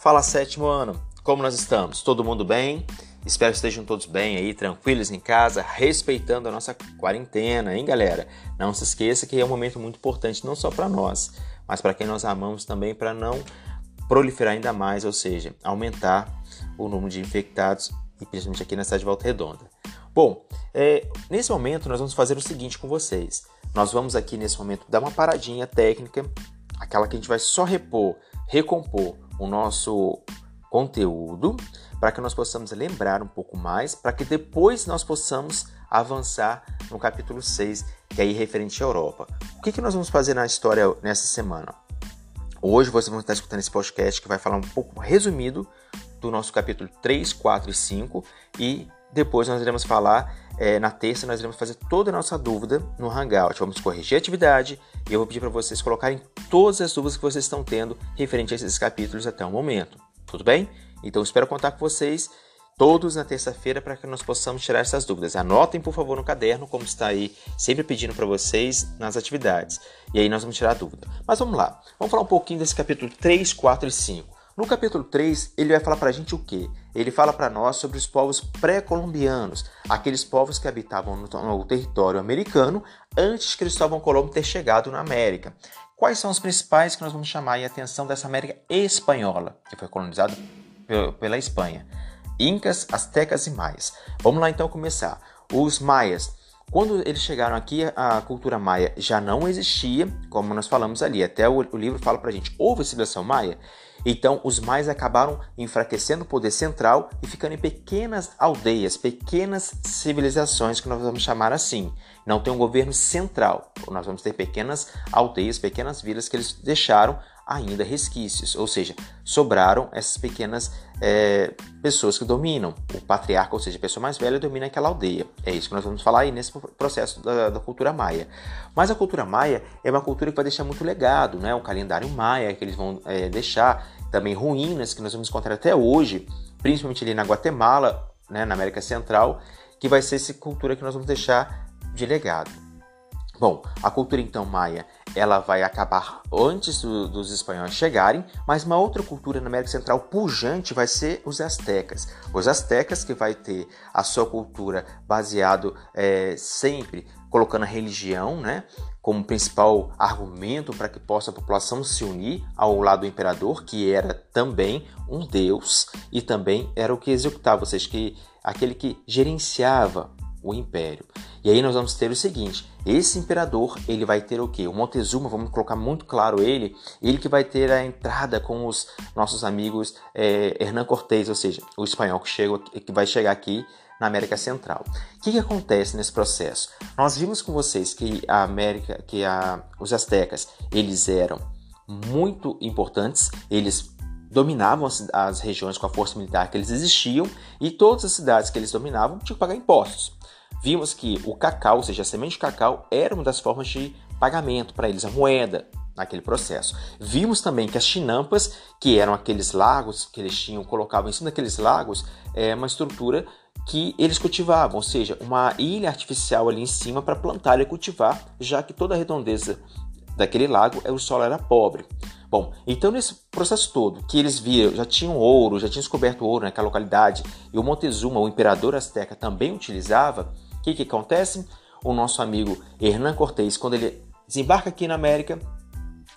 Fala sétimo ano, como nós estamos? Todo mundo bem? Espero que estejam todos bem aí, tranquilos em casa, respeitando a nossa quarentena, hein, galera? Não se esqueça que é um momento muito importante não só para nós, mas para quem nós amamos também, para não proliferar ainda mais, ou seja, aumentar o número de infectados e principalmente aqui na cidade de Volta Redonda. Bom, é, nesse momento nós vamos fazer o seguinte com vocês. Nós vamos aqui nesse momento dar uma paradinha técnica, aquela que a gente vai só repor, recompor o nosso conteúdo, para que nós possamos lembrar um pouco mais, para que depois nós possamos avançar no capítulo 6, que é aí referente à Europa. O que, que nós vamos fazer na história nessa semana? Hoje vocês vão estar escutando esse podcast que vai falar um pouco resumido do nosso capítulo 3, 4 e 5 e depois nós iremos falar, é, na terça, nós iremos fazer toda a nossa dúvida no Hangout. Vamos corrigir a atividade e eu vou pedir para vocês colocarem todas as dúvidas que vocês estão tendo referente a esses capítulos até o momento. Tudo bem? Então espero contar com vocês todos na terça-feira para que nós possamos tirar essas dúvidas. Anotem, por favor, no caderno, como está aí, sempre pedindo para vocês nas atividades. E aí nós vamos tirar a dúvida. Mas vamos lá. Vamos falar um pouquinho desse capítulo 3, 4 e 5. No capítulo 3, ele vai falar para a gente o quê? Ele fala para nós sobre os povos pré-colombianos, aqueles povos que habitavam no, no, território americano antes de Cristóvão Colombo ter chegado na América. Quais são os principais que nós vamos chamar a atenção dessa América espanhola, que foi colonizada pela Espanha? Incas, Aztecas e Maias. Vamos lá então começar. Os Maias quando eles chegaram aqui, a cultura maia já não existia, como nós falamos ali. Até o, o livro fala pra gente: houve civilização maia? Então, os maias acabaram enfraquecendo o poder central e ficando em pequenas aldeias, pequenas civilizações, que nós vamos chamar assim. Não tem um governo central. Nós vamos ter pequenas aldeias, pequenas vilas que eles deixaram ainda resquícios, ou seja, sobraram essas pequenas é, pessoas que dominam. O patriarca, ou seja, a pessoa mais velha, domina aquela aldeia. É isso que nós vamos falar aí nesse processo da, da cultura maia. Mas a cultura maia é uma cultura que vai deixar muito legado, né? o calendário maia que eles vão é, deixar, também ruínas que nós vamos encontrar até hoje, principalmente ali na Guatemala, né, na América Central, que vai ser essa cultura que nós vamos deixar de legado. Bom, a cultura então maia ela vai acabar antes do, dos espanhóis chegarem, mas uma outra cultura na América Central pujante vai ser os astecas. Os astecas que vai ter a sua cultura baseado é, sempre colocando a religião, né, como principal argumento para que possa a população se unir ao lado do imperador, que era também um deus e também era o que executava, ou seja, que aquele que gerenciava o império. E aí nós vamos ter o seguinte: esse imperador ele vai ter o que? O Montezuma, vamos colocar muito claro ele, ele que vai ter a entrada com os nossos amigos é, Hernán Cortés, ou seja, o espanhol que, chega, que vai chegar aqui na América Central. O que, que acontece nesse processo? Nós vimos com vocês que a América, que a, os astecas, eles eram muito importantes, eles dominavam as, as regiões com a força militar que eles existiam e todas as cidades que eles dominavam tinham que pagar impostos vimos que o cacau, ou seja, a semente de cacau, era uma das formas de pagamento para eles, a moeda naquele processo. Vimos também que as chinampas, que eram aqueles lagos que eles tinham, colocavam em cima daqueles lagos, é uma estrutura que eles cultivavam, ou seja, uma ilha artificial ali em cima para plantar e cultivar, já que toda a redondeza daquele lago, o solo era pobre. Bom, então nesse processo todo, que eles viram, já tinham ouro, já tinham descoberto ouro naquela localidade, e o Montezuma, o imperador azteca, também utilizava, o que, que acontece? O nosso amigo Hernán Cortés, quando ele desembarca aqui na América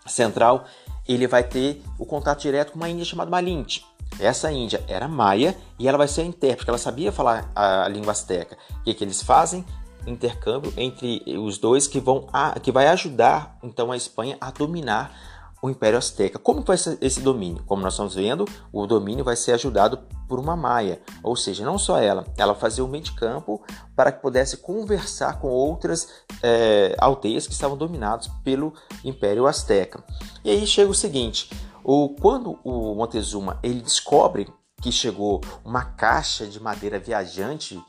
Central, ele vai ter o contato direto com uma índia chamada Malinte. Essa índia era maia e ela vai ser a intérprete, ela sabia falar a língua azteca. O que, que eles fazem? Intercâmbio entre os dois que, vão a, que vai ajudar então a Espanha a dominar o Império Azteca. Como vai ser esse domínio? Como nós estamos vendo, o domínio vai ser ajudado por uma maia, ou seja, não só ela, ela fazia o meio de campo para que pudesse conversar com outras é, aldeias que estavam dominadas pelo Império Azteca. E aí chega o seguinte: o, quando o Montezuma ele descobre que chegou uma caixa de madeira viajante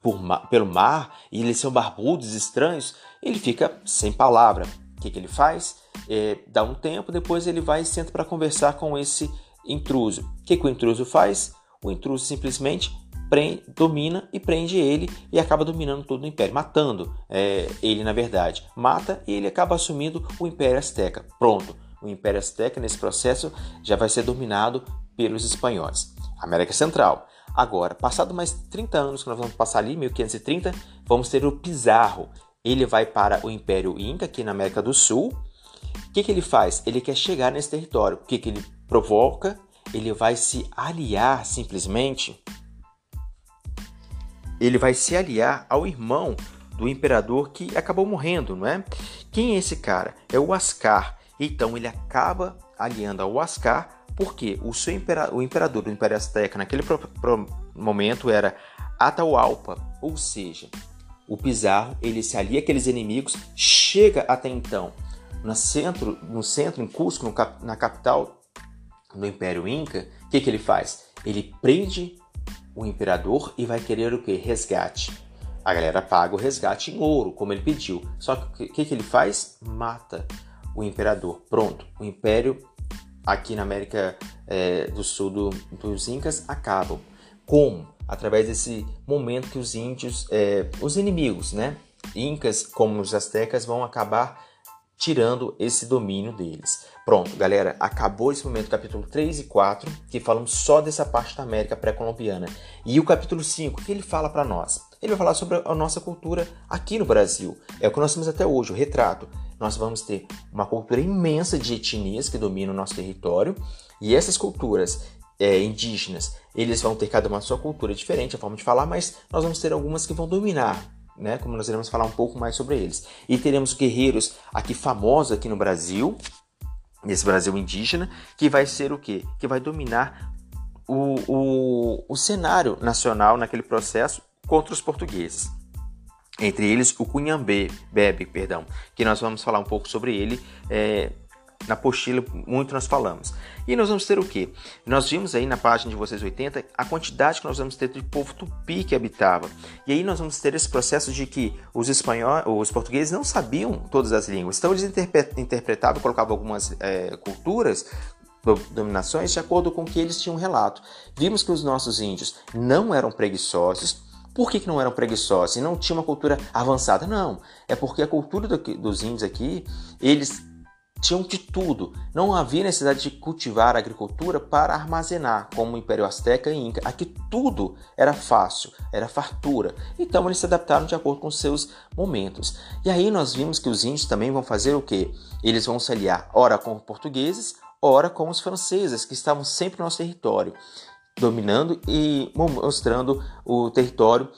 por, pelo mar e eles são barbudos, estranhos, ele fica sem palavra. O que, que ele faz? É, dá um tempo, depois ele vai e senta para conversar com esse intruso. O que, que o intruso faz? O intruso simplesmente prende, domina e prende ele e acaba dominando todo o império, matando é, ele na verdade. Mata e ele acaba assumindo o Império Azteca. Pronto, o Império Azteca nesse processo já vai ser dominado pelos espanhóis. América Central. Agora, passado mais 30 anos que nós vamos passar ali, 1530, vamos ter o Pizarro. Ele vai para o Império Inca, aqui na América do Sul. O que, que ele faz? Ele quer chegar nesse território. O que, que ele provoca? Ele vai se aliar simplesmente. Ele vai se aliar ao irmão do imperador que acabou morrendo, não é? Quem é esse cara? É o Ascar. Então ele acaba aliando ao Ascar porque o seu impera o imperador do Império Azteca naquele momento era Atahualpa, ou seja, o Pizarro ele se alia àqueles inimigos, chega até então no centro, no centro em Cusco, cap, na capital do Império Inca. O que, que ele faz? Ele prende o imperador e vai querer o que? Resgate. A galera paga o resgate em ouro, como ele pediu. Só que o que, que ele faz? Mata o imperador. Pronto, o império aqui na América é, do Sul do, dos Incas acabam. Como? Através desse momento que os índios, é, os inimigos, né? Incas, como os astecas, vão acabar tirando esse domínio deles. Pronto, galera, acabou esse momento, capítulo 3 e 4, que falamos só dessa parte da América pré-colombiana. E o capítulo 5, que ele fala para nós? Ele vai falar sobre a nossa cultura aqui no Brasil. É o que nós temos até hoje, o retrato. Nós vamos ter uma cultura imensa de etnias que dominam o nosso território, e essas culturas é, indígenas, eles vão ter cada uma sua cultura diferente, a forma de falar, mas nós vamos ter algumas que vão dominar né? Como nós iremos falar um pouco mais sobre eles. E teremos guerreiros aqui famosos aqui no Brasil, nesse Brasil indígena, que vai ser o quê? Que vai dominar o, o, o cenário nacional naquele processo contra os portugueses. Entre eles o Cunhambé, Bebe, perdão, que nós vamos falar um pouco sobre ele é, na apostila muito nós falamos. E nós vamos ter o que? Nós vimos aí na página de vocês 80 a quantidade que nós vamos ter de povo tupi que habitava. E aí nós vamos ter esse processo de que os espanhóis, os portugueses não sabiam todas as línguas. Então eles interpretavam, colocavam algumas é, culturas dominações de acordo com o que eles tinham relato. Vimos que os nossos índios não eram preguiçosos. Por que, que não eram preguiçosos e não tinha uma cultura avançada? Não, é porque a cultura do, dos índios aqui, eles tinham de tudo. Não havia necessidade de cultivar a agricultura para armazenar, como o Império Azteca e Inca. Aqui tudo era fácil, era fartura. Então eles se adaptaram de acordo com seus momentos. E aí nós vimos que os índios também vão fazer o quê? Eles vão se aliar ora com os portugueses, ora com os franceses, que estavam sempre no nosso território, dominando e mostrando o território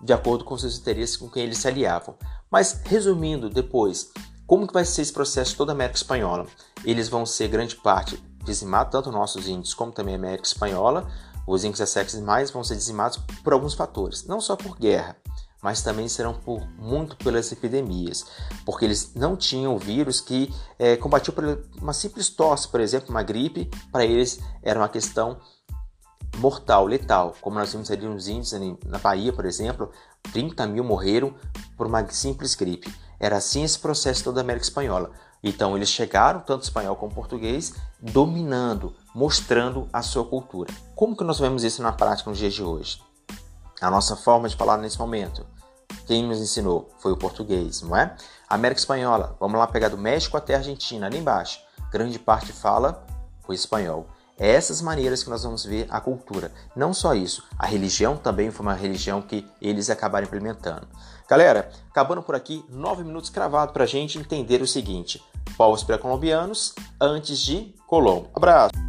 de acordo com seus interesses com quem eles se aliavam. Mas resumindo, depois como que vai ser esse processo toda a América Espanhola? Eles vão ser grande parte dizimados, tanto nossos índios como também a América Espanhola. Os índios e mais vão ser dizimados por alguns fatores, não só por guerra, mas também serão por muito pelas epidemias, porque eles não tinham vírus que é, combatiu por uma simples tosse, por exemplo, uma gripe, para eles era uma questão mortal, letal, como nós vimos ali nos índios na Bahia, por exemplo, 30 mil morreram por uma simples gripe. Era assim esse processo toda a América Espanhola. Então eles chegaram, tanto espanhol como português, dominando, mostrando a sua cultura. Como que nós vemos isso na prática nos dias de hoje? A nossa forma de falar nesse momento. Quem nos ensinou foi o português, não é? América Espanhola, vamos lá pegar do México até a Argentina, ali embaixo. Grande parte fala o espanhol. É essas maneiras que nós vamos ver a cultura. Não só isso, a religião também foi uma religião que eles acabaram implementando. Galera, acabando por aqui, nove minutos cravado para a gente entender o seguinte: povos pré-colombianos antes de Colombo. Abraço!